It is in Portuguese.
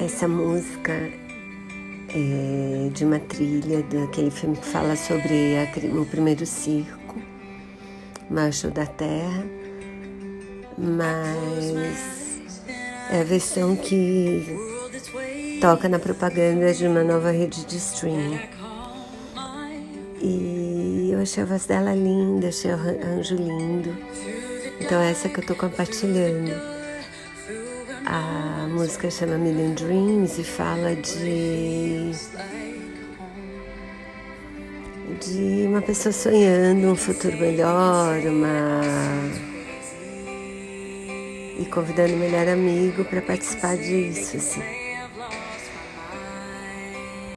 Essa música é de uma trilha daquele filme que fala sobre a, o primeiro circo, Marshall da Terra, mas é a versão que toca na propaganda de uma nova rede de streaming. E eu achei a voz dela linda, achei o arranjo lindo. Então é essa que eu tô compartilhando. A música chama Million Dreams e fala de de uma pessoa sonhando um futuro melhor, uma e convidando o melhor amigo para participar disso, assim.